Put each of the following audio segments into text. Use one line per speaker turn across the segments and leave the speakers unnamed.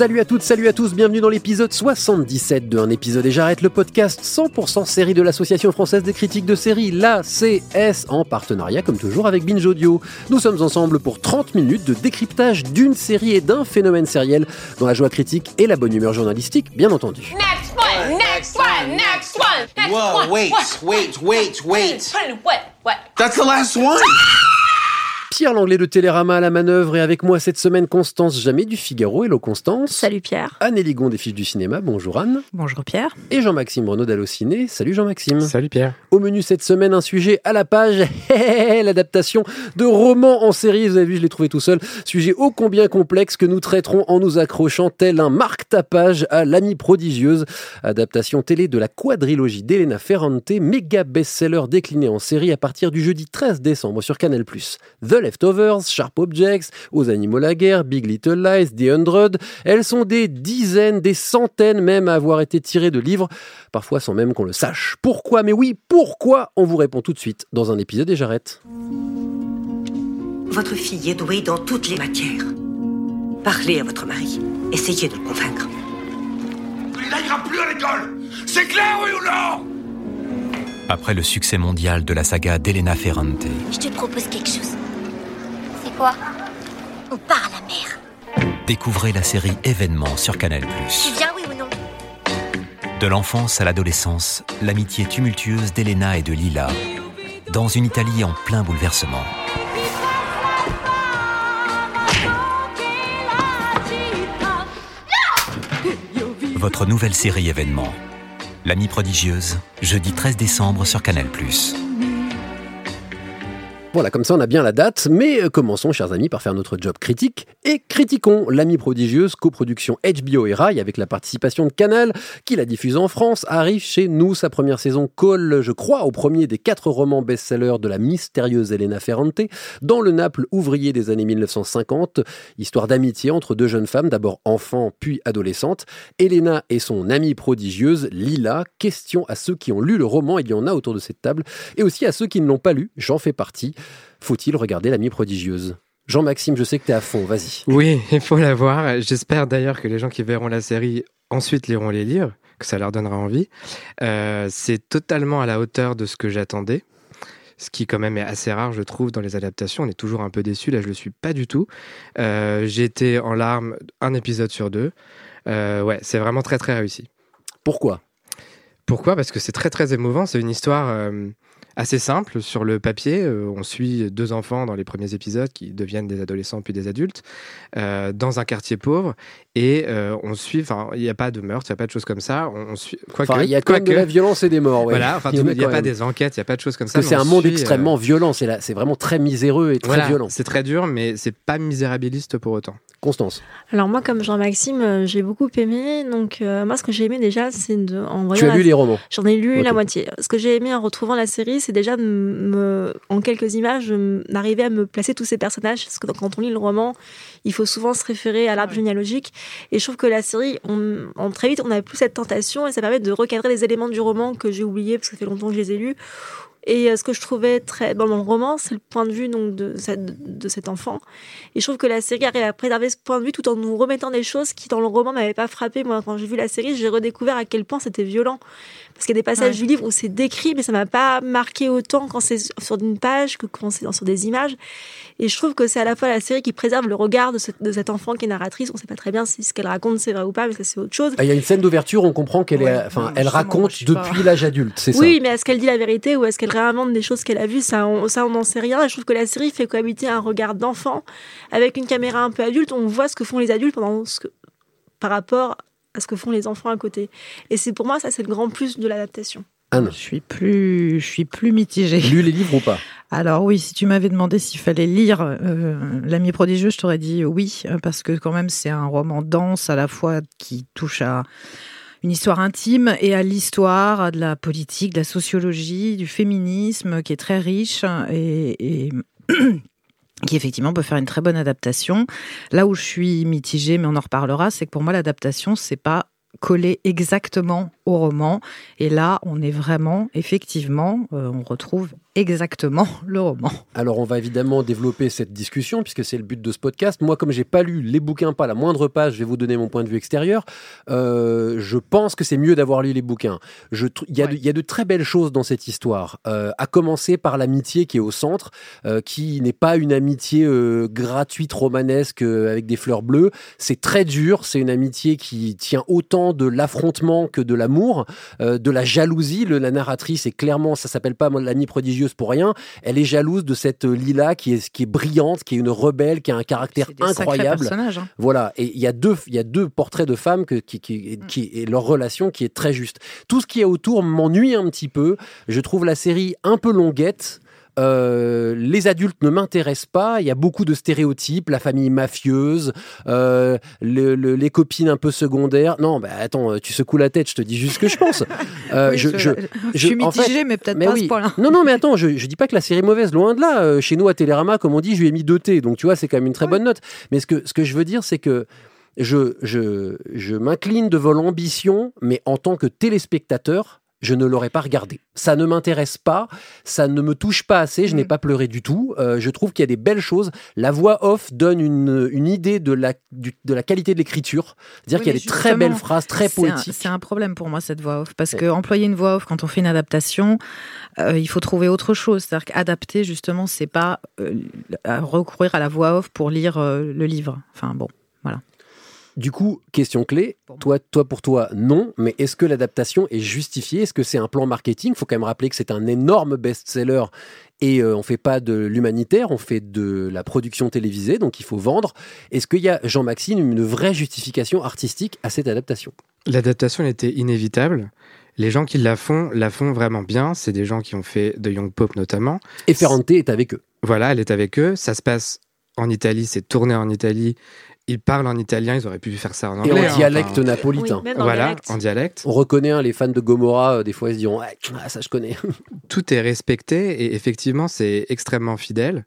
Salut à toutes, salut à tous, bienvenue dans l'épisode 77 de Un épisode et j'arrête le podcast 100% série de l'Association française des critiques de séries, la CS, en partenariat comme toujours avec Binge Audio. Nous sommes ensemble pour 30 minutes de décryptage d'une série et d'un phénomène sériel dans la joie critique et la bonne humeur journalistique, bien entendu.
Next one, next one, next one, next
Whoa,
one.
wait, wait, wait, wait.
Put it in what? What?
That's the last one.
Pierre Langlais de Télérama à la manœuvre et avec moi cette semaine Constance Jamais du Figaro. Hello Constance.
Salut Pierre.
Anne Eligon des Fiches du Cinéma, bonjour Anne.
Bonjour Pierre.
Et Jean-Maxime Renaud d'Allociné, salut Jean-Maxime.
Salut Pierre.
Au menu cette semaine, un sujet à la page, l'adaptation de romans en série. Vous avez vu, je l'ai trouvé tout seul. Sujet ô combien complexe que nous traiterons en nous accrochant tel un marque-tapage à l'amie prodigieuse. Adaptation télé de la quadrilogie d'Elena Ferrante, méga best-seller décliné en série à partir du jeudi 13 décembre sur Canal+. The Leftovers, Sharp Objects, Aux animaux la guerre, Big Little Lies, The Hundred. Elles sont des dizaines, des centaines même à avoir été tirées de livres, parfois sans même qu'on le sache. Pourquoi? Mais oui, pourquoi? On vous répond tout de suite dans un épisode et j'arrête.
Votre fille est douée dans toutes les matières. Parlez à votre mari. Essayez de le convaincre.
Il n'ira plus à l'école C'est clair, oui ou non?
Après le succès mondial de la saga d'Elena Ferrante,
Je te propose quelque chose. Quoi On part à la mer.
découvrez la série Événements sur Canal+.
Tu viens, oui ou non
De l'enfance à l'adolescence, l'amitié tumultueuse d'Elena et de Lila, dans une Italie en plein bouleversement. Votre nouvelle série Événements, L'amie prodigieuse, jeudi 13 décembre sur Canal+.
Voilà, comme ça on a bien la date, mais euh, commençons, chers amis, par faire notre job critique et critiquons L'Amie prodigieuse, coproduction HBO et Rai avec la participation de Canal, qui la diffuse en France, arrive chez nous. Sa première saison colle, je crois, au premier des quatre romans best-sellers de la mystérieuse Elena Ferrante, dans le Naples ouvrier des années 1950, histoire d'amitié entre deux jeunes femmes, d'abord enfants puis adolescentes. Elena et son amie prodigieuse, Lila. Question à ceux qui ont lu le roman, il y en a autour de cette table, et aussi à ceux qui ne l'ont pas lu, j'en fais partie. Faut-il regarder l'amie prodigieuse? Jean-Maxime, je sais que tu es à fond, vas-y.
Oui, il faut la voir. J'espère d'ailleurs que les gens qui verront la série ensuite liront les livres, que ça leur donnera envie. Euh, c'est totalement à la hauteur de ce que j'attendais. Ce qui quand même est assez rare, je trouve, dans les adaptations. On est toujours un peu déçu. Là, je le suis pas du tout. Euh, J'ai été en larmes un épisode sur deux. Euh, ouais, c'est vraiment très très réussi.
Pourquoi?
Pourquoi? Parce que c'est très très émouvant. C'est une histoire euh, assez simple sur le papier. Euh, on suit deux enfants dans les premiers épisodes qui deviennent des adolescents puis des adultes euh, dans un quartier pauvre et euh, on suit. Enfin, il n'y a pas de meurtre, il n'y a pas de choses comme ça. On, on suit.
Enfin, il y a quand même de
quoique-
la violence et des morts. ouais.
Voilà. Enfin,
Il
n'y a, pas
même.
des enquêtes, il n'y a pas de choses comme
Parce
ça.
que c'est un
on
monde
suit, euh,
extrêmement violent, c'est là- c'est vraiment très miséreux et très
voilà,
violent.
C'est très dur, mais c'est pas misérabiliste pour autant.
Constance,
Alors moi, comme Jean-Maxime, euh, j'ai beaucoup aimé. Donc euh, moi, ce que j'ai aimé déjà, c'est de en
tu as
la-
lu les romans
J'en ai lu la moitié. Ce que j'ai aimé en retrouvant la série, c'est déjà de me, en quelques images, de d'arriver à me placer tous ces personnages. Parce que quand on lit le roman, il faut souvent se référer à l'arbre généalogique. Et je trouve que la série, on, on- très vite, on n'a plus cette tentation et ça permet de recadrer les éléments du roman que j'ai oubliés parce que ça fait longtemps que je les ai lus. Et euh, ce que je trouvais très dans le roman, c'est le point de vue donc de, cette- de cet enfant. Et je trouve que la série arrive à préserver ce point de vue tout en nous remettant des choses qui dans le roman m'avaient pas frappé. Moi, quand j'ai vu la série, j'ai redécouvert à quel point c'était violent. Parce qu'il y a des passages
Ouais.
du livre où c'est décrit, mais ça m'a pas marqué autant quand c'est sur une page que quand c'est sur des images. Et je trouve que c'est à la fois la série qui préserve le regard de, ce- de cet enfant qui est narratrice. On sait pas très bien si ce qu'elle raconte c'est vrai ou pas, mais ça c'est autre chose.
Ah, Il y a une scène d'ouverture, on comprend qu'elle est, enfin, elle raconte depuis l'âge adulte, c'est ça?
Oui, mais est-ce qu'elle dit la vérité ou est-ce qu'elle réinvente des choses qu'elle a vues Ça, on, ça, on n'en sait rien. Et je trouve que la série fait cohabiter un regard d'enfant avec une caméra un peu adulte. On voit ce que font les adultes pendant ce que, par rapport à ce que font les enfants à côté. Et c'est pour moi, ça, c'est le grand plus de l'adaptation.
Je suis plus, je suis plus mitigée.
Lu les livres ou pas?
Alors oui, si tu m'avais demandé s'il fallait lire euh, L'ami prodigieux, je t'aurais dit oui, euh, parce que quand même c'est un roman dense à la fois qui touche à une histoire intime et à l'histoire, de la politique, de la sociologie, du féminisme, qui est très riche et, et qui effectivement peut faire une très bonne adaptation. Là où je suis mitigée, mais on en reparlera, c'est que pour moi l'adaptation, c'est pas coller exactement au roman. Et là, on est vraiment, effectivement, euh, on retrouve exactement le roman.
Alors on va évidemment développer cette discussion puisque c'est le but de ce podcast. Moi comme j'ai pas lu les bouquins, pas la moindre page, je vais vous donner mon point de vue extérieur. Euh, je pense que c'est mieux d'avoir lu les bouquins. Il y, a de- il y a de très belles choses dans cette histoire, euh, à commencer par l'amitié qui est au centre, euh, qui n'est pas une amitié gratuite romanesque avec des fleurs bleues. C'est très dur, c'est une amitié qui tient autant de l'affrontement que de l'amour, euh, de la jalousie. Le, la narratrice est clairement, ça s'appelle pas l'amie prodigieuse pour rien. Elle est jalouse de cette euh, Lila qui est, qui est brillante, qui est une rebelle, qui a un caractère
des
incroyable.
hein.
Voilà, et il y a deux, il y a deux portraits de femmes que, qui, qui, qui- et leur relation qui est très juste. Tout ce qui est autour m'ennuie un petit peu. Je trouve la série un peu longuette. Euh, les adultes ne m'intéressent pas. Il y a beaucoup de stéréotypes, la famille mafieuse, euh, le- le- les copines un peu secondaires. Non, bah attends, tu secoues la tête. Je te dis juste ce que je pense. Euh,
Oui, je- je suis
fait-
mitigée, mais peut-être pas à ce point-là.
Non, non, mais attends, je, dis pas que la série est mauvaise, loin de là. Euh, chez nous à Télérama, comme on dit, je lui ai mis 2 T, donc tu vois, c'est quand même une très bonne note. Mais ce que, ce que je veux dire, c'est que je, je, je m'incline devant l'ambition, mais en tant que téléspectateur, je ne l'aurais pas regardé. Ça ne m'intéresse pas, ça ne me touche pas assez, je n'ai pas pleuré du tout. Euh, je trouve qu'il y a des belles choses. La voix off donne une, une idée de la, du- de la qualité de l'écriture. C'est-à-dire
Oui,
qu'il y a des très belles phrases, très poétiques.
C'est un, problème pour moi, cette voix off. Parce que employer une voix off quand on fait une adaptation, euh, il faut trouver autre chose. C'est-à-dire qu'adapter, justement, c'est pas euh, recourir à la voix off pour lire le livre. Enfin, bon, voilà.
Du coup, question clé, toi, toi pour toi, non, mais est-ce que l'adaptation est justifiée? Est-ce que c'est un plan marketing? Il faut quand même rappeler que c'est un énorme best-seller et euh, on fait pas de l'humanitaire, on fait de la production télévisée, donc il faut vendre. Est-ce qu'il y a, Jean-Maxime, une vraie justification artistique à cette adaptation?
L'adaptation était inévitable. Les gens qui la font, la font vraiment bien. C'est des gens qui ont fait de Young Pop notamment.
Et Ferrante est avec eux.
Voilà, elle est avec eux. Ça se passe en Italie, c'est tourné en Italie. Ils parlent en italien, ils auraient pu faire ça en
Et
anglais.
en
hein,
dialecte
enfin.
napolitain.
Oui, même en
Voilà,
dialecte.
en dialecte.
On reconnaît hein, les fans de Gomorrah, euh, des fois ils se diront ah, ça je connais.
Tout est respecté et effectivement, c'est extrêmement fidèle.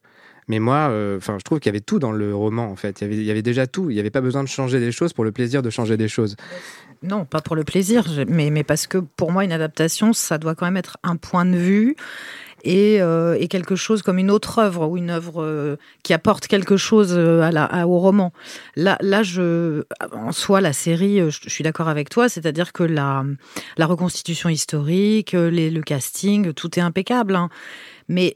Mais moi, euh, enfin, je trouve qu'il y avait tout dans le roman, en fait. Il y avait, il y avait déjà tout. Il n'y avait pas besoin de changer des choses pour le plaisir de changer des choses.
Non, pas pour le plaisir, mais parce que pour moi, une adaptation, ça doit quand même être un point de vue et, euh, et quelque chose comme une autre œuvre ou une œuvre euh, qui apporte quelque chose euh, à la, à- au roman. Là, là, je, en soi, la série, euh, je, je suis d'accord avec toi, c'est-à-dire que la, la reconstitution historique, euh, les, le casting, tout est impeccable. hein. Mais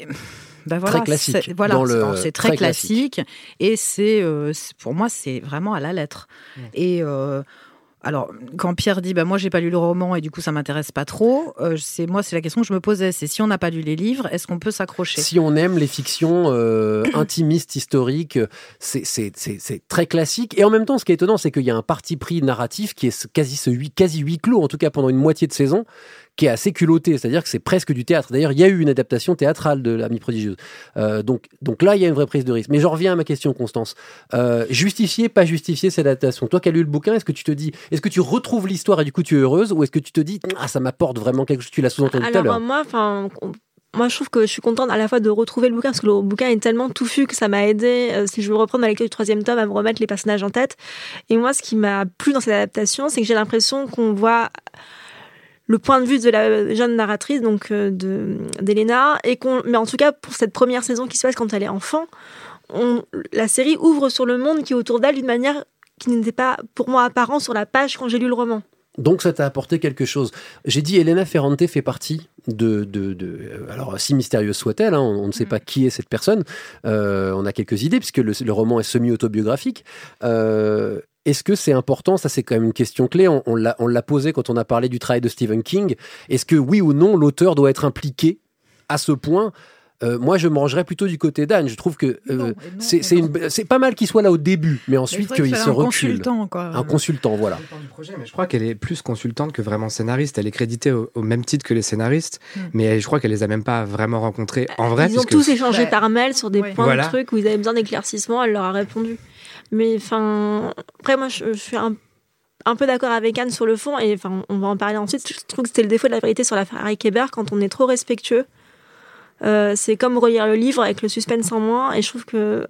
ben voilà,
Très classique,
c'est- Voilà,
le-
c'est- très,
très
classique, et c'est euh, pour moi, c'est vraiment à la lettre. Et euh, alors, quand Pierre dit, bah, moi, j'ai pas lu le roman et du coup, ça m'intéresse pas trop, euh, c'est moi, c'est la question que je me posais. C'est si on n'a pas lu les livres, est-ce qu'on peut s'accrocher?
Si on aime les fictions euh, intimistes, historiques, c'est- très classique. Et en même temps, ce qui est étonnant, c'est qu'il y a un parti pris narratif qui est quasi, ce huis, quasi huis clos, en tout cas pendant une moitié de saison, qui est assez culotté. C'est-à-dire que c'est presque du théâtre. D'ailleurs, il y a eu une adaptation théâtrale de l'Ami prodigieuse. Euh, donc, donc là, il y a une vraie prise de risque. Mais j'en reviens à ma question, Constance. Euh, justifier, pas justifier cette adaptation? Toi qui as lu le bouquin, est-ce que tu te dis, est-ce que tu retrouves l'histoire et du coup tu es heureuse, ou est-ce que tu te dis, ah, ça m'apporte vraiment quelque chose? Tu l'as sous-entendu tout à l'heure.
moi, enfin, moi je trouve que je suis contente à la fois de retrouver le bouquin parce que le bouquin est tellement touffu que ça m'a aidé, euh, si je veux reprendre la lecture du troisième tome, à me remettre les personnages en tête. Et moi, ce qui m'a plu dans cette adaptation, c'est que j'ai l'impression qu'on voit le point de vue de la jeune narratrice, donc euh, de d'Elena, et qu'on, mais en tout cas pour cette première saison qui se passe quand elle est enfant, on, la série ouvre sur le monde qui est autour d'elle d'une manière qui n'était pas pour moi apparent sur la page quand j'ai lu le roman.
Donc ça t'a apporté quelque chose. J'ai dit Elena Ferrante fait partie de, de, de- euh, alors si mystérieuse soit-elle, hein, on, on ne sait pas qui est cette personne. Euh, on a quelques idées puisque le, le roman est semi-autobiographique. Euh, est-ce que c'est important? Ça, c'est quand même une question clé. On, on l'a on l'a posé quand on a parlé du travail de Stephen King. Est-ce que oui ou non, l'auteur doit être impliqué à ce point? Euh, moi je mangerais plutôt du côté d'Anne. Je trouve que euh, c'est c'est une- c'est pas mal qu'il soit là au début, mais ensuite qu'il
qu'il
se
soit un
recule.
consultant, quoi.
Un consultant, voilà.
Mais je crois qu'elle est plus consultante que vraiment scénariste. Elle est créditée au, au même titre que les scénaristes,
Hmm.
mais je crois qu'elle les a même pas vraiment rencontrés en vrai.
Ils ont tous échangé par mail sur des points
Voilà.
de trucs où ils avaient besoin d'éclaircissement, elle leur a répondu. Mais enfin, après, moi, je, suis un, peu d'accord avec Anne sur le fond, et enfin, on va en parler ensuite. Je trouve que c'était le défaut de la vérité sur la Harry Kéber quand on est trop respectueux. Euh, c'est comme relire le livre avec le suspense en moins, et je trouve que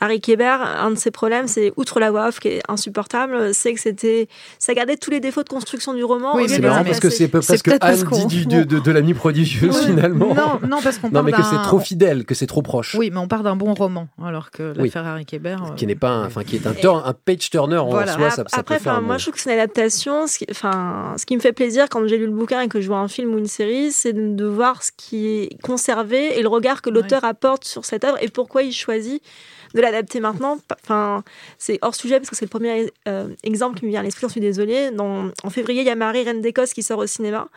Harry Kéber, un de ses problèmes, c'est outre la voix off qui est insupportable, c'est que c'était, ça gardait tous les défauts de construction du roman. lieu
c'est marrant parce que c'est peu- parce que Anne dit du, de, de, de l'ami prodigieuse
Oui.
finalement.
Non, non, parce qu'on
Non,
parle
mais que c'est trop fidèle, que c'est trop proche.
Oui, mais on part d'un bon roman, alors que
Oui.
l'affaire Harry Kéber. euh,
Qui n'est pas, un- enfin qui est un, page turner en
Voilà.
soi, ça, ça
Après,
peut faire
enfin,
un
moi, je trouve que c'est une adaptation. Ce qui, enfin, ce qui me fait plaisir quand j'ai lu le bouquin et que je vois un film ou une série, c'est de, de voir ce qui est conservé et le regard que l'auteur apporte sur cette œuvre et pourquoi il choisit de l'adapter maintenant. Enfin, c'est hors sujet parce que c'est le premier euh, exemple qui me vient à l'esprit. J'en suis désolée. Dans- en février, il y a Marie Reine d'Écosse qui sort au cinéma.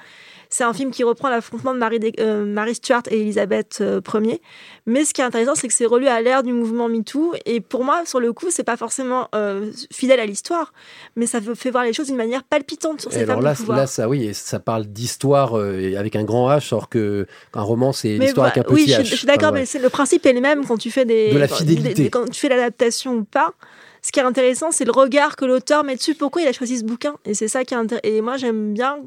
C'est un film qui reprend l'affrontement de Marie, euh, Marie Stuart et Elisabeth euh, Ier. Mais ce qui est intéressant, c'est que c'est relu à l'ère du mouvement MeToo. Et pour moi, sur le coup, c'est pas forcément euh, fidèle à l'histoire, mais ça fait voir les choses d'une manière palpitante sur
Et
ces
alors
femmes
là,
de pouvoir.
là, ça, oui, et ça parle d'histoire euh, avec un grand H, alors que un roman, c'est l'histoire avec un petit
oui, je,
H.
suis- je suis d'accord,
Enfin,
mais le principe est le même quand tu fais des
De la
quand-
fidélité.
des- quand tu fais l'adaptation ou pas. Ce qui est intéressant, c'est le regard que l'auteur met dessus. Pourquoi il a choisi ce bouquin Et c'est ça qui est intéressant. Et moi, j'aime bien.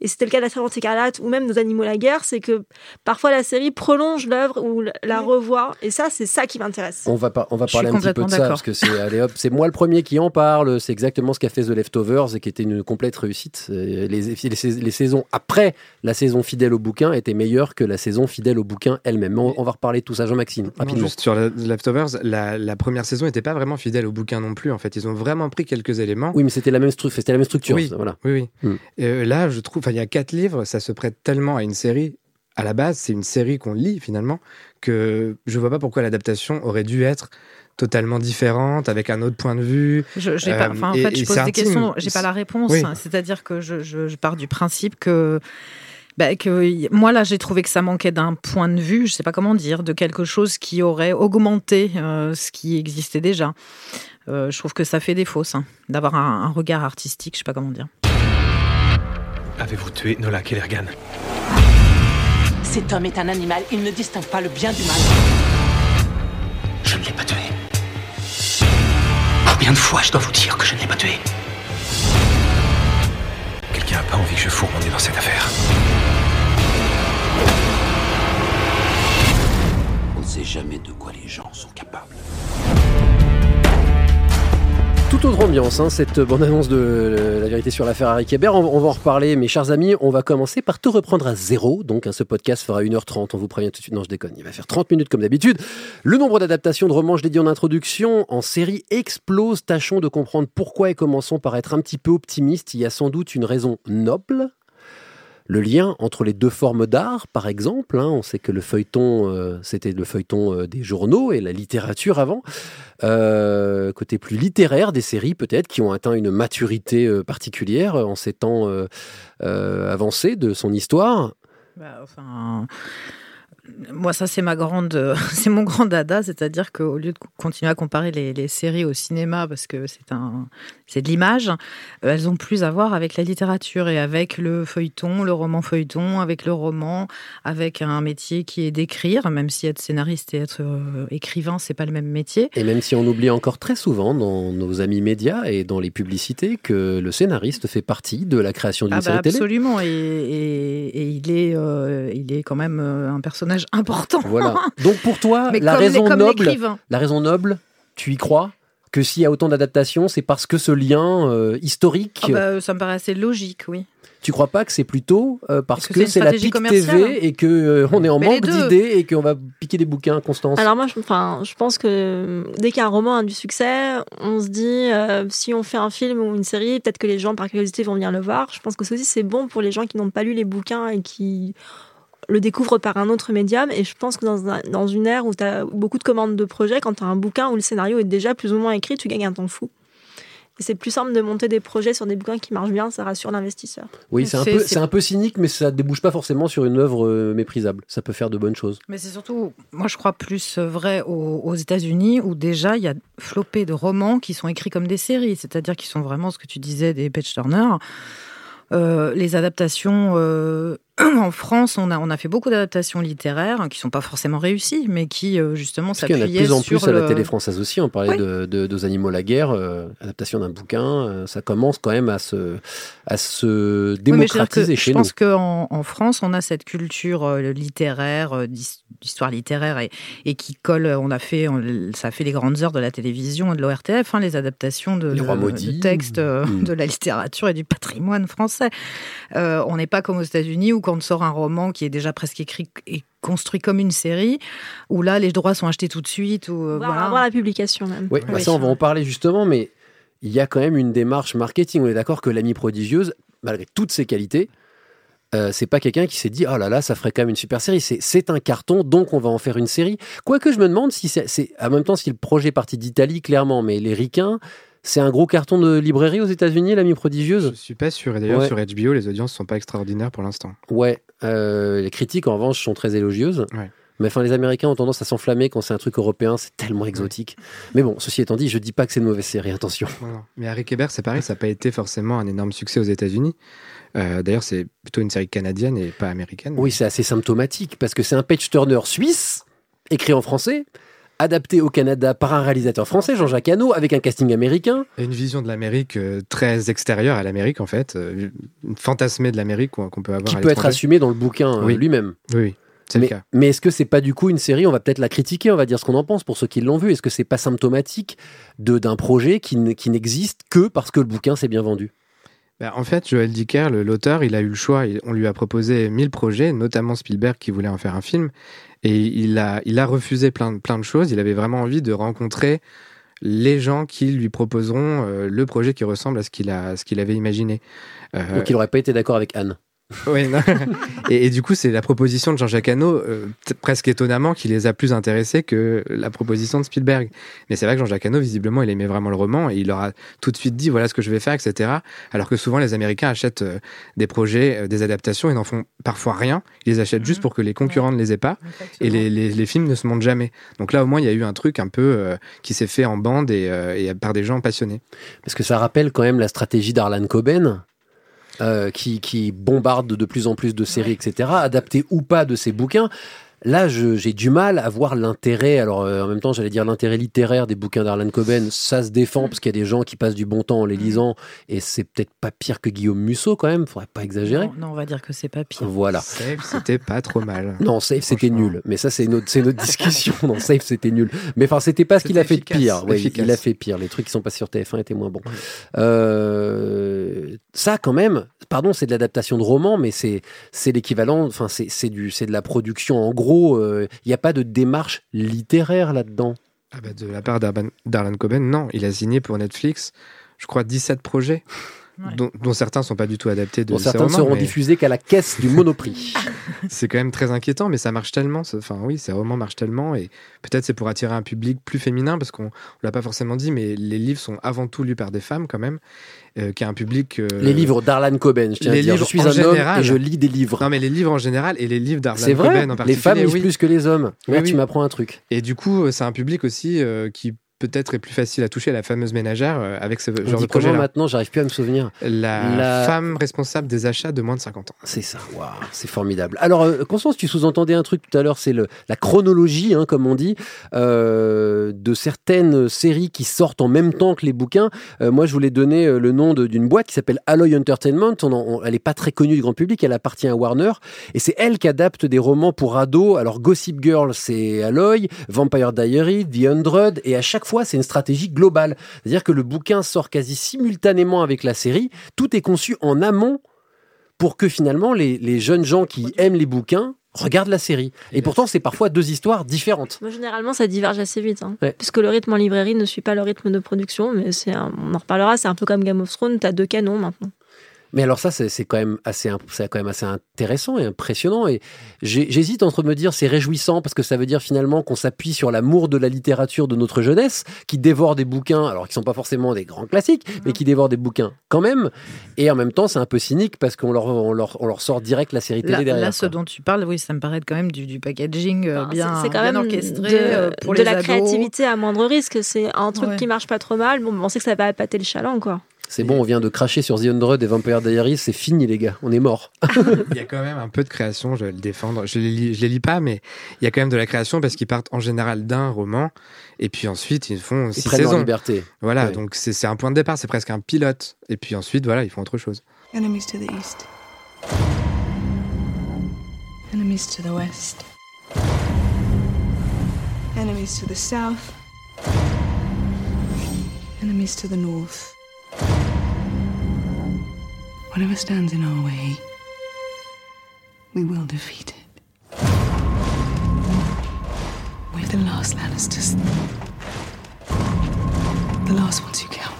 Et c'était le cas de la Servante écarlate ou même nos animaux la guerre, c'est que parfois la série prolonge l'œuvre ou la- revoit. Et ça, c'est ça qui m'intéresse.
On va, pas, on va parler un petit peu de ça, parce que c'est allez, hop, c'est moi le premier qui en parle. C'est exactement ce qu'a fait The Leftovers et qui était une complète réussite. Euh, Les, les, les saisons après la saison fidèle au bouquin étaient meilleures que la saison fidèle au bouquin elle-même. Mais On, on va reparler de tout ça, Jean-Maxime,
Non,
rapidement.
juste sur The Leftovers, la, la première saison n'était pas vraiment fidèle au bouquin non plus. En fait, ils ont vraiment pris quelques éléments.
Oui, mais c'était la même, stru- c'était la même structure.
Oui,
ça, voilà.
oui, oui.
Hmm.
Euh, là, je trouve, enfin, il y a quatre livres, ça se prête tellement à une série. À la base, c'est une série qu'on lit finalement que je vois pas pourquoi l'adaptation aurait dû être totalement différente, avec un autre point de vue.
Je, j'ai pas,
Euh,
en
et-
fait, je pose des
intime.
questions, j'ai pas la réponse.
Oui.
C'est-à-dire que je, je- je pars du principe que, bah, que moi là, j'ai trouvé que ça manquait d'un point de vue, je sais pas comment dire, de quelque chose qui aurait augmenté euh, ce qui existait déjà. Euh, je trouve que ça fait défaut, ça, d'avoir un, un regard artistique, je sais pas comment dire.
Avez-vous tué Nola Kellergan
Cet homme est un animal, il ne distingue pas le bien du mal.
Je ne l'ai pas tué. Combien de fois je dois vous dire que je ne l'ai pas tué? Quelqu'un n'a pas envie que je fourre mon nez dans cette affaire.
On ne sait jamais de quoi les gens sont capables.
Tout autre ambiance, hein, cette bande-annonce de euh, La vérité sur l'affaire Harry Kéber. On, va en reparler, mes chers amis. On va commencer par te reprendre à zéro. Donc, hein, ce podcast fera 1h30. On vous prévient tout de suite. Non, je déconne. Il va faire 30 minutes comme d'habitude. Le nombre d'adaptations de romans, je l'ai dit en introduction, en série explose. Tâchons de comprendre pourquoi et commençons par être un petit peu optimiste. Il y a sans doute une raison noble. Le lien entre les deux formes d'art, par exemple, hein, on sait que le feuilleton, euh, c'était le feuilleton euh, des journaux et la littérature avant. Euh, côté plus littéraire des séries, peut-être, qui ont atteint une maturité particulière en ces temps avancés de son histoire.
Bah, enfin, moi, ça, c'est ma grande, c'est mon grand dada, c'est-à-dire qu'au lieu de continuer à comparer les, les séries au cinéma, parce que c'est un, c'est de l'image, euh, elles ont plus à voir avec la littérature et avec le feuilleton, le roman feuilleton, avec le roman, avec un métier qui est d'écrire, même si être scénariste et être euh, écrivain, c'est pas le même métier.
Et même si on oublie encore très souvent dans nos amis médias et dans les publicités que le scénariste fait partie de la création d'une
Ah
série
bah
télé.
absolument, et, et- et il est, euh, il est quand même euh, un personnage important.
Voilà. Donc pour toi,
Mais
la
les-
raison
comme
noble, la raison noble, tu y crois que s'il y a autant d'adaptations, c'est parce que ce lien euh, historique.
Ah bah, ça me paraît assez logique, oui.
Tu crois pas que c'est plutôt euh, parce
que
que,
c'est
la
stratégie
PIC
commerciale
TV et que euh, on est en
Mais
manque d'idées et qu'on va piquer des bouquins, Constance
Alors moi, je, enfin, je pense que dès qu'un roman a du succès, on se dit euh, si on fait un film ou une série, peut-être que les gens par curiosité vont venir le voir. Je pense que ça aussi c'est bon pour les gens qui n'ont pas lu les bouquins et qui le découvrent par un autre médium. Et je pense que dans, un- dans une ère où tu as beaucoup de commandes de projets, quand tu as un bouquin où le scénario est déjà plus ou moins écrit, tu gagnes un temps fou. Et c'est plus simple de monter des projets sur des bouquins qui marchent bien, ça rassure l'investisseur.
Oui, c'est un, peu-
c'est-
un peu cynique, mais ça débouche pas forcément sur une œuvre euh, méprisable. Ça peut faire de bonnes choses.
Mais c'est surtout, moi je crois plus vrai aux, aux États-Unis où déjà il y a flopé de romans qui sont écrits comme des séries, c'est-à-dire qui sont vraiment ce que tu disais des page turners. Euh, les adaptations euh, en France, on a, on a fait beaucoup d'adaptations littéraires hein, qui sont pas forcément réussies, mais qui euh, justement
Parce qu'il y en a de
s'appuyaient
plus en
sur
plus à la télé française aussi. On parlait de, de, Deux animaux la guerre, euh, adaptation d'un bouquin. euh, ça commence quand même à se, à se
Oui, je
démocratiser chez
je
nous.
pense qu'en en France, on a cette culture euh, littéraire, d'his- d'histoire littéraire, et, et qui colle. On a fait, on- ça a fait les grandes heures de la télévision et de l'ORTF, hein, les adaptations de,
Les
de- de textes
Mm.
de la littérature et du patrimoine français. On n'est pas comme aux États-Unis où quand on sort un roman qui est déjà presque écrit et construit comme une série, où là les droits sont achetés tout de suite. Ou, euh,
Voir,
voilà.
voir la publication même.
Oui, bah ça, on va en parler justement, mais il y a quand même une démarche marketing. On est d'accord que l'ami prodigieuse, malgré toutes ses qualités, euh, c'est pas quelqu'un qui s'est dit oh là là ça ferait quand même une super série c'est c'est un carton donc on va en faire une série quoique je me demande si c'est c'est- en même temps si le projet est parti d'Italie clairement mais les ricains c'est un gros carton de librairie aux États-Unis l'ami prodigieuse
Je suis pas sûr. Et d'ailleurs,
Ouais.
sur HBO, les audiences sont pas extraordinaires pour l'instant.
Ouais, euh, les critiques en revanche sont très élogieuses. Mais enfin, les Américains ont tendance à s'enflammer quand c'est un truc européen, c'est tellement exotique. Mais bon, ceci étant dit, je dis pas que c'est une mauvaise série, attention.
Mais Harry Kéber, c'est pareil, ça n'a pas été forcément un énorme succès aux États-Unis. Euh, D'ailleurs, c'est plutôt une série canadienne et pas américaine.
Oui, c'est assez symptomatique parce que c'est un page turner suisse, écrit en français, adapté au Canada par un réalisateur français, Jean-Jacques Hano, avec un casting américain.
Une vision de l'Amérique euh, très extérieure à l'Amérique, en fait. euh, une fantasmée de l'Amérique qu'on peut avoir
qui
à
peut être
l'étranger.
assumé dans le bouquin euh,
Oui.
lui-même.
Oui, oui, c'est le
Mais,
cas.
mais est-ce que c'est pas du coup une série, on va peut-être la critiquer, on va dire ce qu'on en pense pour ceux qui l'ont vu, est-ce que c'est pas symptomatique de d'un projet qui n'existe que parce que le bouquin s'est bien vendu?
Bah, en fait, Joël Dicker, l'auteur, il a eu le choix. On lui a proposé 1000 projets, notamment Spielberg qui voulait en faire un film. Et il a, refusé plein, de- choses. Il avait vraiment envie de rencontrer les gens qui lui proposeront euh, le projet qui ressemble à ce qu'il avait imaginé. Euh,
Donc il aurait pas été d'accord avec Anne.
Oui, non. et, et du coup, c'est la proposition de Jean-Jacques Hano, euh, presque étonnamment, qui les a plus intéressés que la proposition de Spielberg. Mais c'est vrai que Jean-Jacques Hano, visiblement, il aimait vraiment le roman et il leur a tout de suite dit voilà ce que je vais faire, etc. Alors que souvent, les Américains achètent euh, des projets, euh, des adaptations et n'en font parfois rien. Ils les achètent juste pour que les concurrents ne les aient pas. Et les, les- les films ne se montent jamais. Donc là, au moins, il y a eu un truc un peu euh, qui s'est fait en bande et, euh, et par des gens passionnés.
Parce que ça rappelle quand même la stratégie d'Arlan Coben, euh, qui, qui bombarde de plus en plus de séries, etc., adaptées ou pas de ses bouquins. Là, j'ai du mal à voir l'intérêt. Alors, euh, en même temps, j'allais dire l'intérêt littéraire des bouquins d'Arlan Coben. Ça se défend parce qu'il y a des gens qui passent du bon temps en les lisant, et c'est peut-être pas pire que Guillaume Musso quand même. Faudrait pas exagérer.
Non, non, on va dire que c'est pas pire.
Voilà.
Safe, c'était pas trop mal.
Non, Safe c'était nul, mais ça c'est notre, discussion. Non, Safe c'était nul. Mais enfin, c'était pas ce qu'il a fait de pire.
Efficace.
il a fait pire. Les trucs qui sont passés sur TF1 étaient moins bons. Euh, ça quand même, pardon, c'est de l'adaptation de roman, mais c'est l'équivalent. Enfin, c'est de la production. En gros, euh, il n'y a pas de démarche littéraire là-dedans.
Ah bah, de la part d'Arlan Coben, non. Il a signé pour Netflix, je crois, 17 projets, dont, dont certains sont pas du tout adaptés de ses
certains ne
romans,
seront
mais
diffusés qu'à la caisse du Monoprix.
C'est quand même très inquiétant, mais ça marche tellement. ce- Enfin, oui, ces romans marchent tellement. Et peut-être c'est pour attirer un public plus féminin, parce qu'on ne l'a pas forcément dit, mais les livres sont avant tout lus par des femmes, quand même, euh, qui a un public. euh,
Les livres d'Arlan Coben, je tiens à
les
dire, je
livres
suis
en
un homme
général.
et je lis des livres.
Non, mais les livres en général et les livres d'Arlan Coben en
les
particulier.
femmes lisent
oui.
plus que les hommes.
Oui,
Là,
oui.
tu m'apprends un truc.
Et du coup, euh, c'est un public aussi euh, qui peut-être est plus facile à toucher, la fameuse ménagère, euh, avec ce
On
genre
dit
de
comment
projet-là.
maintenant J'arrive plus à me souvenir.
La,
La-
femme responsable des achats de moins de 50 ans.
C'est ça, waouh, c'est formidable. Alors, euh, Constance, tu sous-entendais un truc tout à l'heure, c'est la chronologie, hein, comme on dit, euh, de certaines séries qui sortent en même temps que les bouquins. Euh, moi, je voulais donner le nom d'une boîte qui s'appelle Alloy Entertainment. On en- on- elle n'est pas très connue du grand public, elle appartient à Warner. Et c'est elle qui adapte des romans pour ados. Alors, Gossip Girl, c'est Alloy, Vampire Diary, The Hundred, et à chaque fois, c'est une stratégie globale. C'est-à-dire que le bouquin sort quasi simultanément avec la série. Tout est conçu en amont pour que finalement les, les jeunes gens qui aiment les bouquins regardent la série. Et pourtant, c'est parfois deux histoires différentes.
Moi, généralement, ça diverge assez vite. Hein.
Ouais.
Puisque le rythme en librairie ne suit pas le rythme de production, mais c'est un- on en reparlera, c'est un peu comme Game of Thrones, t'as deux canons maintenant.
Mais alors ça, c'est quand même assez, c'est quand même assez intéressant et impressionnant. Et j'hésite entre me dire c'est réjouissant parce que ça veut dire finalement qu'on s'appuie sur l'amour de la littérature de notre jeunesse, qui dévore des bouquins, alors qui sont pas forcément des grands classiques, mais qui dévore des bouquins quand même. Et en même temps, c'est un peu cynique parce qu'on leur, on leur, on leur sort direct la série télé
Là,
derrière.
là, ce
quoi.
dont tu parles, oui, ça me paraît quand même du, du packaging euh, bien,
c'est quand
bien
même
orchestré
de,
euh, pour
de
les
la
ados.
créativité à moindre risque. C'est un truc
Ouais.
qui marche pas trop mal. Bon, on sait que ça va appâter le chaland, quoi.
C'est bon, on vient de cracher sur The Hundred et Vampire Diaries, c'est fini les gars, on est mort.
Il y a quand même un peu de création, je vais le défendre. Je les lis, je les lis pas, mais il y a quand même de la création parce qu'ils partent en général d'un roman et puis ensuite ils font
Ils
six
prennent leur
saisons.
liberté.
Voilà,
Ouais.
donc c'est c'est un point de départ, c'est presque un pilote. Et puis ensuite, voilà, ils font autre chose.
Enemies to the east. Enemies to the west. Enemies to the south. Enemies to the north. Whatever stands in our way, we will defeat it. We're the last Lannisters. The last ones who count.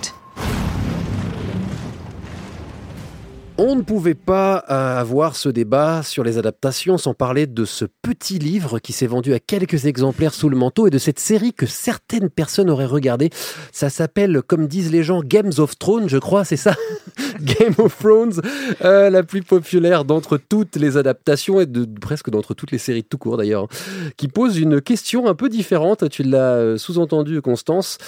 On ne pouvait pas euh, avoir ce débat sur les adaptations sans parler de ce petit livre qui s'est vendu à quelques exemplaires sous le manteau et de cette série que certaines personnes auraient regardé. Ça s'appelle, comme disent les gens, Games of Thrones, je crois, c'est ça? Game of Thrones, euh, la plus populaire d'entre toutes les adaptations et de presque d'entre toutes les séries tout court d'ailleurs, hein, qui pose une question un peu différente. Tu l'as euh, sous-entendu, Constance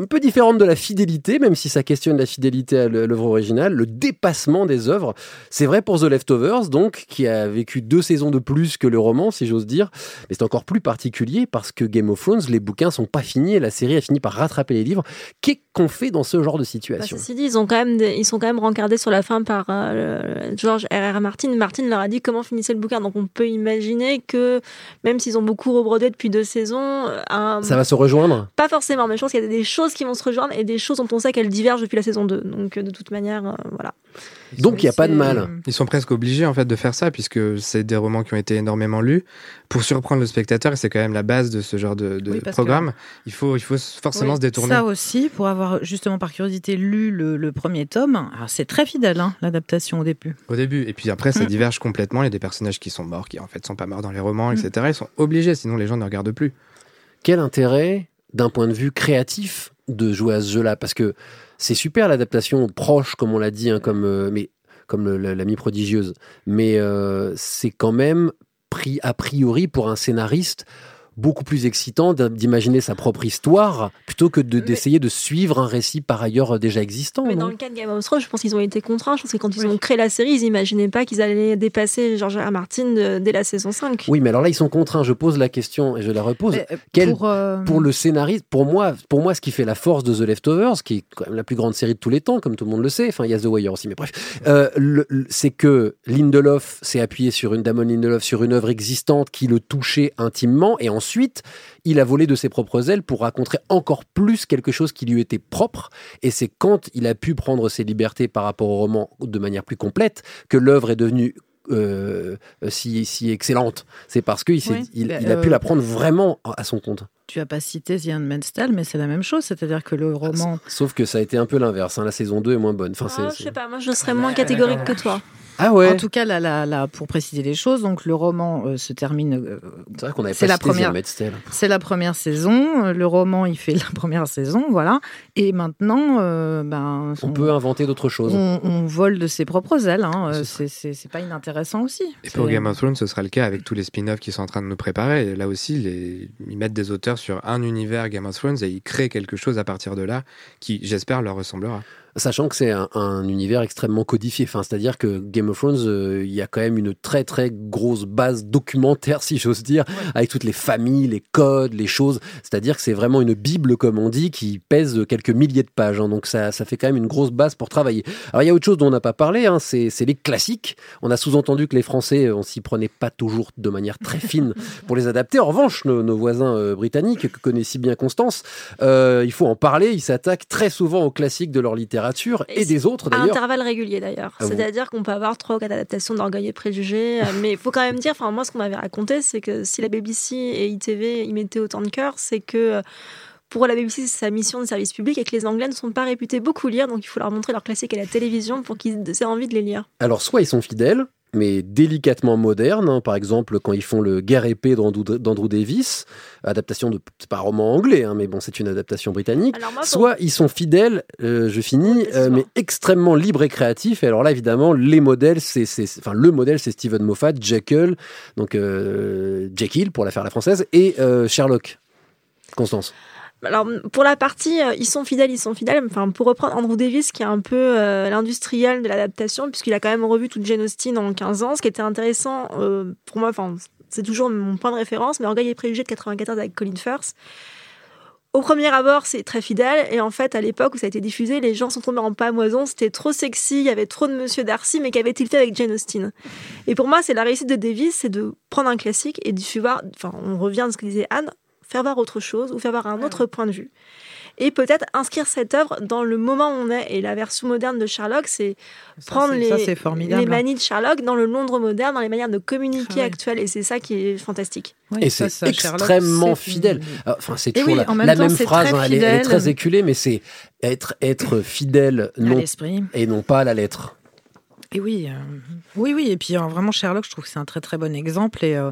un peu différente de la fidélité, même si ça questionne la fidélité à l'œuvre originale, le dépassement des œuvres. C'est vrai pour The Leftovers, donc, qui a vécu deux saisons de plus que le roman, si j'ose dire. Mais c'est encore plus particulier parce que Game of Thrones, les bouquins sont pas finis et la série a fini par rattraper les livres. Qu'est-ce qu'on fait dans ce genre de
Bah,
situation
ceci dit, ils, ont quand même des- ils sont quand même rencardés sur la fin par euh, George R.R. Martin. Martin leur a dit comment finissait le bouquin. Donc on peut imaginer que même s'ils ont beaucoup rebrodé depuis deux saisons, euh, un-
Ça va se rejoindre?
Pas forcément, mais je pense qu'il y a des choses qui vont se rejoindre et des choses dont on sait qu'elles divergent depuis la saison 2. Donc euh, de toute manière, euh, voilà.
Donc il n'y a pas de mal.
Ils sont presque obligés en fait de faire ça puisque c'est des romans qui ont été énormément lus pour surprendre le spectateur et c'est quand même la base de ce genre de, de
Oui, parce
programme. Il faut il faut forcément
Oui,
se détourner.
Ça aussi, pour avoir justement par curiosité lu le, le premier tome, alors c'est très fidèle hein, l'adaptation au début.
Au début et puis après ça
Mm.
diverge complètement. Il y a des personnages qui sont morts qui en fait sont pas morts dans les romans
Mm.
etc. Ils sont obligés sinon les gens ne regardent plus.
quel intérêt, d'un point de vue créatif, de jouer à ce jeu-là Parce que c'est super l'adaptation proche, comme on l'a dit, hein, comme, euh, mais, comme l'ami prodigieuse. Mais euh, c'est quand même pris a priori pour un scénariste beaucoup plus excitant d'imaginer sa propre histoire plutôt que de- d'essayer de suivre un récit par ailleurs euh, déjà existant.
Mais dans le cas de Game of Thrones, je pense qu'ils ont été contraints. Je pense que quand ils ont créé la série, ils imaginaient pas qu'ils allaient dépasser George R. R. Martin de- dès la saison 5.
Oui, mais alors là, ils sont contraints. Je pose la question et je la repose.
Mais, euh,
Quel-
pour, euh,
pour le scénariste, pour moi, pour moi, ce qui fait la force de The Leftovers, qui est quand même la plus grande série de tous les temps, comme tout le monde le sait, enfin, il y a The Wire aussi, mais bref, euh, c'est que Lindelof s'est appuyé sur une Damon Lindelof sur une œuvre existante qui le touchait intimement, et ensuite, il a volé de ses propres ailes pour raconter encore plus quelque chose qui lui était propre. Et c'est quand il a pu prendre ses libertés par rapport au roman de manière plus complète que l'œuvre est devenue euh, si, si excellente. C'est parce qu'il s'est-
Oui,
il,
bah,
il a pu
euh,
la prendre vraiment à son compte.
Tu as pas cité The Handmaid's mais c'est la même chose, c'est-à-dire que le roman.
Sauf que ça a été un peu l'inverse. hein. La saison 2 est moins bonne. Enfin,
Ah, je sais pas, moi je serais moins catégorique que toi.
Ah ouais
En tout cas, là, là, là, pour préciser les choses, donc le roman euh, se termine. euh,
C'est vrai qu'on avait pas
la première. C'est la première saison. euh, Le roman, il fait la première saison, voilà. Et maintenant, euh, ben,
On peut inventer d'autres choses.
on, on vole de ses propres ailes. Hein. C'est pas inintéressant aussi.
Et pour Game of Thrones, ce sera le cas avec tous les spin-offs qui sont en train de nous préparer. Et là aussi, les... ils mettent des auteurs sur un univers Game of Thrones et ils créent quelque chose à partir de là qui, j'espère, leur ressemblera.
Sachant que c'est un, un univers extrêmement codifié. Enfin, c'est-à-dire que Game of Thrones, euh, il y a quand même une très très grosse base documentaire, si j'ose dire, avec toutes les familles, les codes, les choses. C'est-à-dire que c'est vraiment une bible, comme on dit, qui pèse quelques milliers de pages. hein. Donc ça, ça fait quand même une grosse base pour travailler. Alors il y a autre chose dont on n'a pas parlé, hein, c'est les classiques. On a sous-entendu que les Français, euh, on s'y prenait pas toujours de manière très fine pour les adapter. En revanche, nos, nos voisins euh, britanniques, que connaît si bien Constance, euh, il faut en parler. Ils s'attaquent très souvent aux classiques de leur littérature et, des autres
À
d'ailleurs.
intervalles réguliers d'ailleurs.
Ah
C'est-à-dire qu'on peut avoir trois ou quatre adaptations d'Orgueil et Préjugés. euh, mais il faut quand même dire, enfin moi ce qu'on m'avait raconté, c'est que si la BBC et ITV y mettaient autant de cœur, c'est que euh, pour la BBC, c'est sa mission de service public et que les Anglais ne sont pas réputés beaucoup lire, donc il faut leur montrer leurs classiques à la télévision pour qu'ils aient envie de les lire.
Alors, soit ils sont fidèles, mais délicatement modernes. hein. Par exemple, quand ils font le Guerre épée d'Andrew Davis, adaptation de. Pas un roman anglais, hein, mais bon, c'est une adaptation britannique.
Moi,
Soit ils sont fidèles, euh, je finis, euh, mais extrêmement libres et créatifs. Et alors là, évidemment, les modèles, c'est, enfin, le modèle, c'est Stephen Moffat, Jekyll, donc euh, Jekyll pour la faire à la française, et Sherlock. Constance.
Alors, pour la partie, euh, ils sont fidèles, ils sont fidèles. Enfin, pour reprendre Andrew Davis, qui est un peu euh, l'industriel de l'adaptation, puisqu'il a quand même revu toute Jane Austen en 15 ans. Ce qui était intéressant, euh, pour moi, enfin, c'est toujours mon point de référence, mais Orgueil et Préjugés de 94 avec Colin Firth. Au premier abord, c'est très fidèle, et en fait, à l'époque où ça a été diffusé, les gens sont tombés en pamoison, c'était trop sexy, il y avait trop de Monsieur Darcy, mais qu'avait-il fait avec Jane Austen? Et pour moi, c'est la réussite de Davis, c'est de prendre un classique et de voir, enfin, on revient à ce que disait Anne, faire voir autre chose ou faire voir un autre point de vue. Et peut-être inscrire cette œuvre dans le moment où on est. Et la version moderne de Sherlock, c'est prendre
c'est- ça,
les, les manies de Sherlock dans le Londres moderne, dans les manières de communiquer actuelles. Et c'est ça qui est fantastique.
et c'est extrêmement fidèle. Euh, Enfin, c'est toujours
oui,
la,
en même
la
temps,
même
c'est
phrase. hein, elle, est, elle est
fidèle.
très éculée, mais c'est être être fidèle non
l'esprit.
et non pas à la lettre.
Et oui, euh, oui, oui. Et puis euh, vraiment Sherlock, je trouve que c'est un très très bon exemple et euh,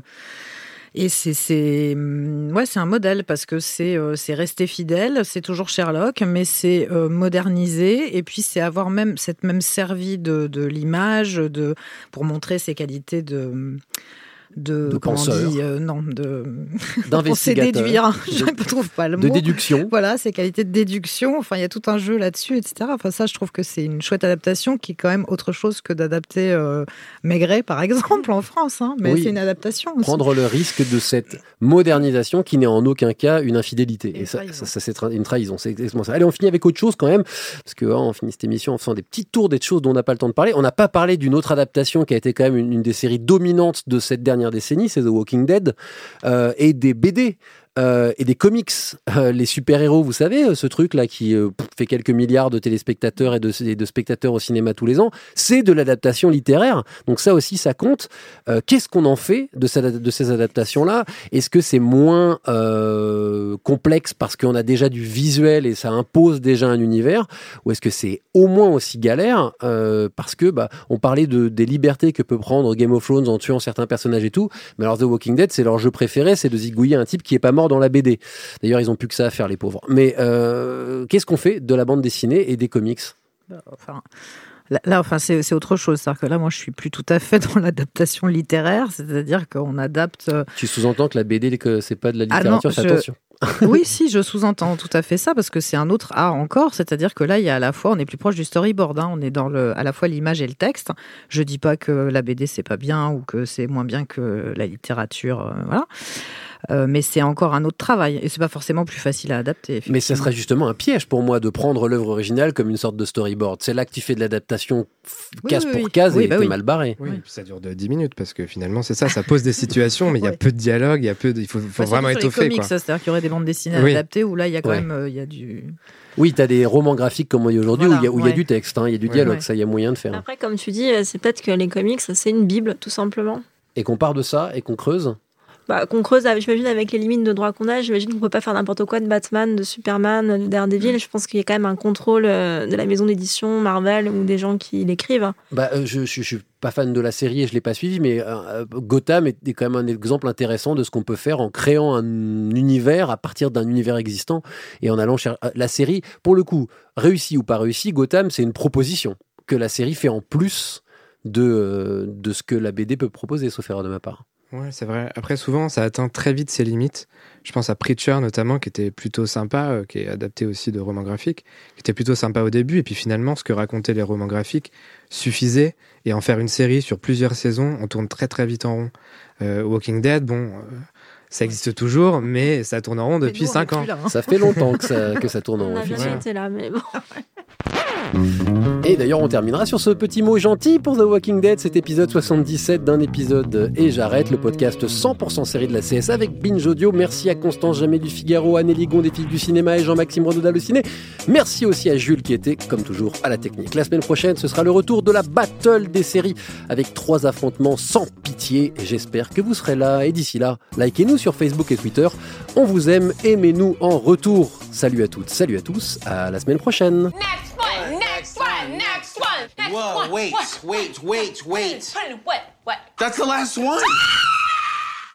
et c'est c'est hum, c'est un modèle parce que c'est euh, rester fidèle, c'est toujours Sherlock, mais c'est euh, moderniser et puis c'est avoir même cette même servi de, de l'image pour montrer ses qualités de de,
De penseur.
dit euh, non de
D'investigateur.
déduire
De-
je ne trouve pas le
de
mot
déduction.
voilà ses qualités de déduction enfin il y a tout un jeu là-dessus etc enfin ça je trouve que c'est une chouette adaptation qui est quand même autre chose que d'adapter euh, Maigret par exemple en France hein, mais
Oui.
c'est une adaptation aussi.
Prendre le risque de cette modernisation qui n'est en aucun cas une infidélité. Et ça, ça, ça, c'est tra- une trahison. C'est exactement ça. Allez, on finit avec autre chose quand même, parce que hein, on finit cette émission en faisant des petits tours des choses dont on n'a pas le temps de parler. On n'a pas parlé d'une autre adaptation qui a été quand même une, une des séries dominantes de cette dernière décennie, c'est The Walking Dead, euh, et des BD. Euh, et des comics, Euh, les super-héros, vous savez, euh, ce truc-là qui fait quelques milliards de téléspectateurs et de, spectateurs au cinéma tous les ans, c'est de l'adaptation littéraire. Donc ça aussi, ça compte. Qu'est-ce qu'on en fait de, ces adaptations-là? Est-ce que c'est moins complexe parce qu'on a déjà du visuel et ça impose déjà un univers? Ou est-ce que c'est au moins aussi galère parce que bah, on parlait de, des libertés que peut prendre Game of Thrones en tuant certains personnages et tout, mais alors The Walking Dead, c'est leur jeu préféré, c'est de zigouiller un type qui est pas mort dans la BD. D'ailleurs, ils ont plus que ça à faire, les pauvres. Mais euh, qu'est-ce qu'on fait de la bande dessinée et des comics?
Enfin, là, là, enfin, c'est autre chose. C'est-à-dire que là, moi, je suis plus tout à fait dans l'adaptation littéraire, c'est-à-dire qu'on adapte. euh,
Tu sous-entends que la BD, que c'est pas de la
Ah non,
littérature,
je-
attention.
oui, si, je sous-entends tout à fait ça, parce que c'est un autre art encore. C'est-à-dire que là, il y a à la fois, on est plus proche du storyboard. hein, on est dans le, à la fois l'image et le texte. Je dis pas que la BD c'est pas bien ou que c'est moins bien que la littérature, euh, voilà. Euh, mais c'est encore un autre travail et c'est pas forcément plus facile à adapter.
Mais ça serait justement un piège pour moi de prendre l'œuvre originale comme une sorte de storyboard. C'est là que tu fais de l'adaptation
Oui,
case
oui,
pour
oui.
case
Oui,
et
bah
t'es
oui.
mal barré.
Oui, ça dure de 10 minutes parce que finalement c'est ça, ça pose des situations, mais il y a peu de dialogue, il y a peu, de- il faut, faut
Bah,
vraiment étoffer
comics,
quoi.
ça, c'est-à-dire qu'il y aurait des bandes dessinées
Oui.
adaptées où là, il y a quand
Ouais.
même, euh, il y a du.
Oui, tu as des romans graphiques comme on dit aujourd'hui
Voilà,
où il y a, y du texte, hein, il y a du dialogue,
Ouais.
ça il y a moyen de faire.
Après, comme tu dis, euh, c'est peut-être que les comics, c'est une bible, tout simplement.
Et qu'on part de ça et qu'on creuse.
Bah, qu'on creuse, j'imagine, avec les limites de droit qu'on a. J'imagine qu'on peut pas faire n'importe quoi de Batman, de Superman, de Daredevil. Je pense qu'il y a quand même un contrôle euh, de la maison d'édition Marvel ou des gens qui l'écrivent.
Bah, euh, je, je, je suis pas fan de la série et je l'ai pas suivi, mais euh, Gotham est, est quand même un exemple intéressant de ce qu'on peut faire en créant un univers à partir d'un univers existant et en allant chercher la série. Pour le coup, réussi ou pas réussi, Gotham c'est une proposition que la série fait en plus de, de ce que la BD peut proposer, sauf erreur de ma part.
Ouais, c'est vrai. Après, souvent, ça atteint très vite ses limites. Je pense à Preacher, notamment, qui était plutôt sympa, euh, qui est adapté aussi de romans graphiques, qui était plutôt sympa au début. Et puis finalement, ce que racontaient les romans graphiques suffisait. Et en faire une série sur plusieurs saisons, on tourne très très vite en rond. Euh, Walking Dead, bon, euh, ça existe toujours, mais ça tourne en rond depuis
nous, on
5
est
ans.
là, hein.
Ça fait longtemps que ça, que ça tourne en
On
rond.
a jamais
effectivement.
été là, mais bon.
Et d'ailleurs, on terminera sur ce petit mot gentil pour The Walking Dead, cet épisode 77 d'un épisode et j'arrête le podcast 100% série de la CS avec Binge Audio. Merci à Constance Jamais du Figaro, Anneli Gon des Filles du Cinéma et Jean-Maxime Renaud le Ciné. Merci aussi à Jules qui était, comme toujours, à la technique. La semaine prochaine, ce sera le retour de la battle des séries avec trois affrontements sans pitié j'espère que vous serez là. Et d'ici là, likez-nous sur Facebook et Twitter. On vous aime, aimez-nous en retour. Salut à toutes, salut à tous, à la semaine prochaine.
One, next one, next one, next
Whoa,
one.
wait,
what,
wait, wait, wait.
What? What?
That's the last one.